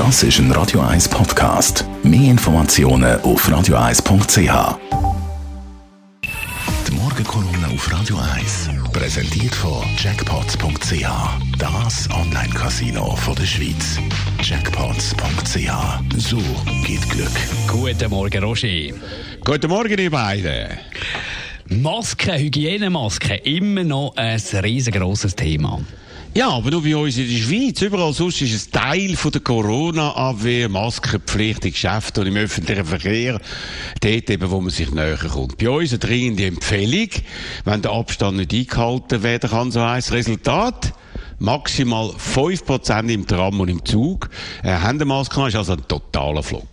Das ist ein Radio 1 Podcast. Mehr Informationen auf radio1.ch. Die Morgenkolumne auf Radio 1 präsentiert von Jackpots.ch. Das Online-Casino der Schweiz. Jackpots.ch. So geht Glück. Guten Morgen, Roger. Guten Morgen, ihr beiden. Masken, Hygienemasken, immer noch ein riesengroßes Thema. Ja, aber nur bei uns in der Schweiz. Überall sonst ist es Teil von der Corona-Abwehr, Maskenpflicht in Geschäften und im öffentlichen Verkehr. Dort eben, wo man sich näher kommt. Bei uns eine dringende Empfehlung, wenn der Abstand nicht eingehalten werden kann, so heisst Resultat maximal 5% im Tram und im Zug. Äh, Händemasken ist also ein totaler Flop.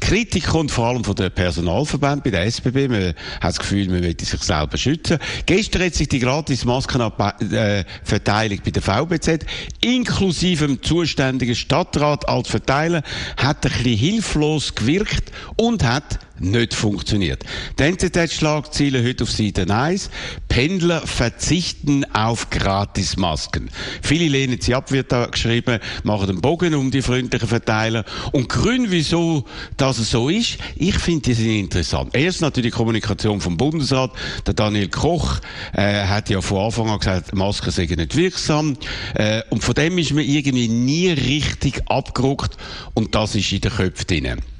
Kritik kommt vor allem von den Personalverbänden bei der SBB. Man hat das Gefühl, man möchte sich selber schützen. Gestern hat sich die Gratis-Maskenverteilung bei der VBZ inklusive dem zuständigen Stadtrat als Verteiler hat ein bisschen hilflos gewirkt und hat nicht funktioniert. Die NZZ-Schlagziele heute auf Seite 1. Pendler verzichten auf Gratismasken. Viele lehnen sie ab, wird da geschrieben, machen den Bogen um die freundlichen Verteiler. Und Grün, wieso das so ist, ich finde die sind interessant. Erst natürlich die Kommunikation vom Bundesrat. Der Daniel Koch äh, hat ja von Anfang an gesagt, Masken seien nicht wirksam. Äh, und von dem ist man irgendwie nie richtig abgerückt. Und das ist in den Köpfen drin.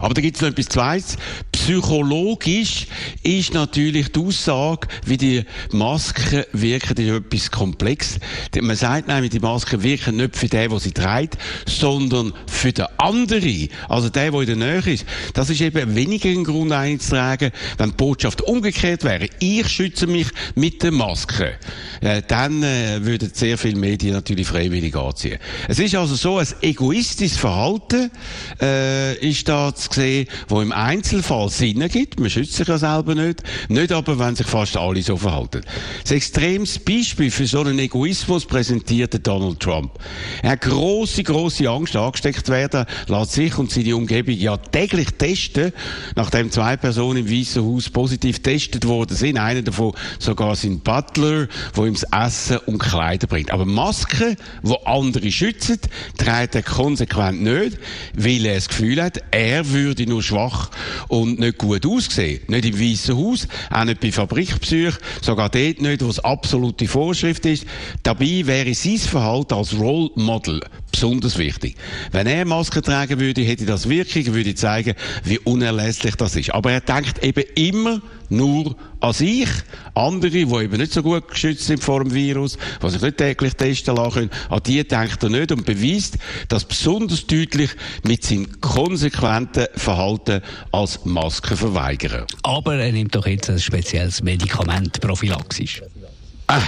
Aber da gibt es noch etwas Zweites. Psychologisch ist natürlich die Aussage, wie die Masken wirken, ist etwas komplex. Man sagt nämlich, die Masken wirken nicht für den, der sie trägt, sondern für den anderen, also der, der in der Nähe ist. Das ist eben weniger ein Grund einzutragen, wenn die Botschaft umgekehrt wäre. Ich schütze mich mit der Maske. Äh, dann äh, würden sehr viele Medien natürlich freiwillig anziehen. Es ist also so, ein egoistisches Verhalten äh, ist da zu sehen, wo im Einzelfall Sinn gibt. Man schützt sich ja selber nicht. Nicht aber, wenn sich fast alle so verhalten. Das extremes Beispiel für so einen Egoismus präsentierte Donald Trump. Er hat grosse, grosse Angst, angesteckt werden, lässt sich und seine Umgebung ja täglich testen, nachdem zwei Personen im Weißen Haus positiv getestet worden sind. Einer davon sogar sein Butler, wo ihm das Essen und Kleider bringt. Aber Masken, wo andere schützen, trägt er konsequent nicht, weil er das Gefühl hat, er würde nur schwach und nicht gut aussehen. Nicht im Weißen Haus, auch nicht bei Fabrikbesuchen, sogar dort nicht, wo es absolute Vorschrift ist. Dabei wäre sein Verhalten als Role Model besonders wichtig. Wenn er Maske tragen würde, hätte das Wirkung, würde zeigen, wie unerlässlich das ist. Aber er denkt eben immer nur an sich. Andere, die eben nicht so gut geschützt sind vor dem Virus, die sich nicht täglich testen lassen können, an die denkt er nicht und beweist das besonders deutlich mit seinem konsequenten Verhalten als Maskenverweigerer. Aber er nimmt doch jetzt ein spezielles Medikament prophylaxisch. Ah,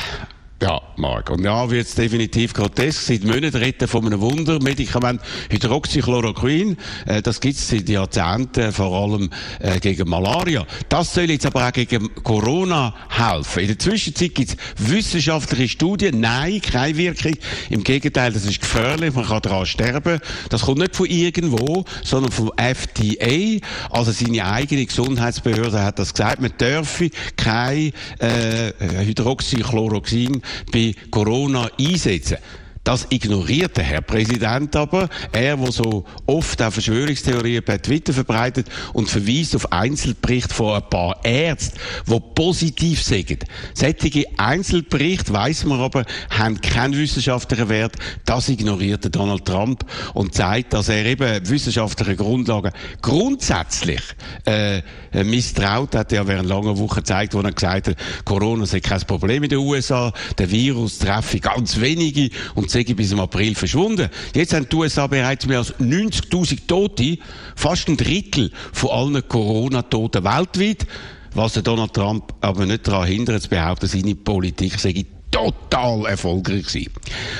ja, Marc. Und ja, wird es definitiv grotesk. Seit Monaten reden von einem Wundermedikament Hydroxychloroquin. Äh, das gibt es seit Jahrzehnten, vor allem äh, gegen Malaria. Das soll jetzt aber auch gegen Corona helfen. In der Zwischenzeit gibt es wissenschaftliche Studien. Nein, keine Wirkung. Im Gegenteil, das ist gefährlich. Man kann daran sterben. Das kommt nicht von irgendwo, sondern vom FDA. Also seine eigene Gesundheitsbehörde hat das gesagt. Man dürfe kein äh, Hydroxychloroquin bei Corona einsetzen. Das ignoriert der Herr Präsident aber. Er, der so oft auch Verschwörungstheorien per Twitter verbreitet und verweist auf Einzelberichte von ein paar Ärzten, die positiv sagen. Sättige Einzelberichte, weiss man aber, haben keinen wissenschaftlichen Wert. Das ignoriert der Donald Trump und zeigt, dass er eben wissenschaftliche Grundlagen grundsätzlich äh, misstraut. Hat ja während langer Woche gezeigt, wo er gesagt hat, Corona sei kein Problem in den USA, der Virus treffe ganz wenige und sei bis im April verschwunden. Jetzt haben die USA bereits mehr als 90.000 Tote, fast ein Drittel von allen Corona-Toten weltweit, was der Donald Trump aber nicht daran hindert, zu behaupten, seine Politik sei total erfolgreich sein.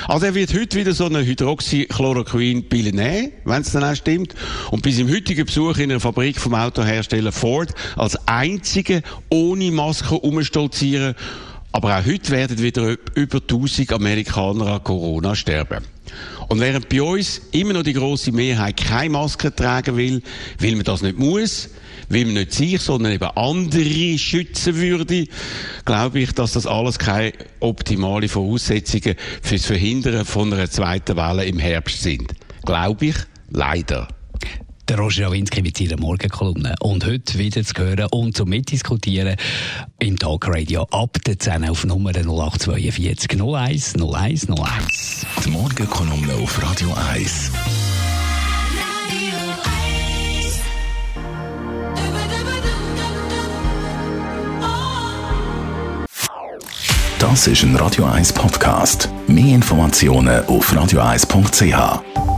Also er wird heute wieder so eine Hydroxychloroquin-Pille nehmen, wenn es dann auch stimmt. Und bis im heutigen Besuch in einer Fabrik vom Autohersteller Ford als einzige ohne Maske umstolzieren aber auch heute werden wieder über 1000 Amerikaner an Corona sterben. Und während bei uns immer noch die große Mehrheit keine Maske tragen will, weil man das nicht muss, weil man nicht sich, sondern eben andere schützen würde, glaube ich, dass das alles keine optimale Voraussetzungen fürs Verhindern von einer zweiten Welle im Herbst sind. Glaube ich, Leider. Der Roger Rawinski mit seiner Morgenkolumne. Und heute wieder zu hören und zum Mitdiskutieren im Talkradio ab der 10 auf Nummer 0842 01 01 01. Die Morgenkolumne auf Radio 1. Das ist ein Radio 1 Podcast. Mehr Informationen auf radio1.ch.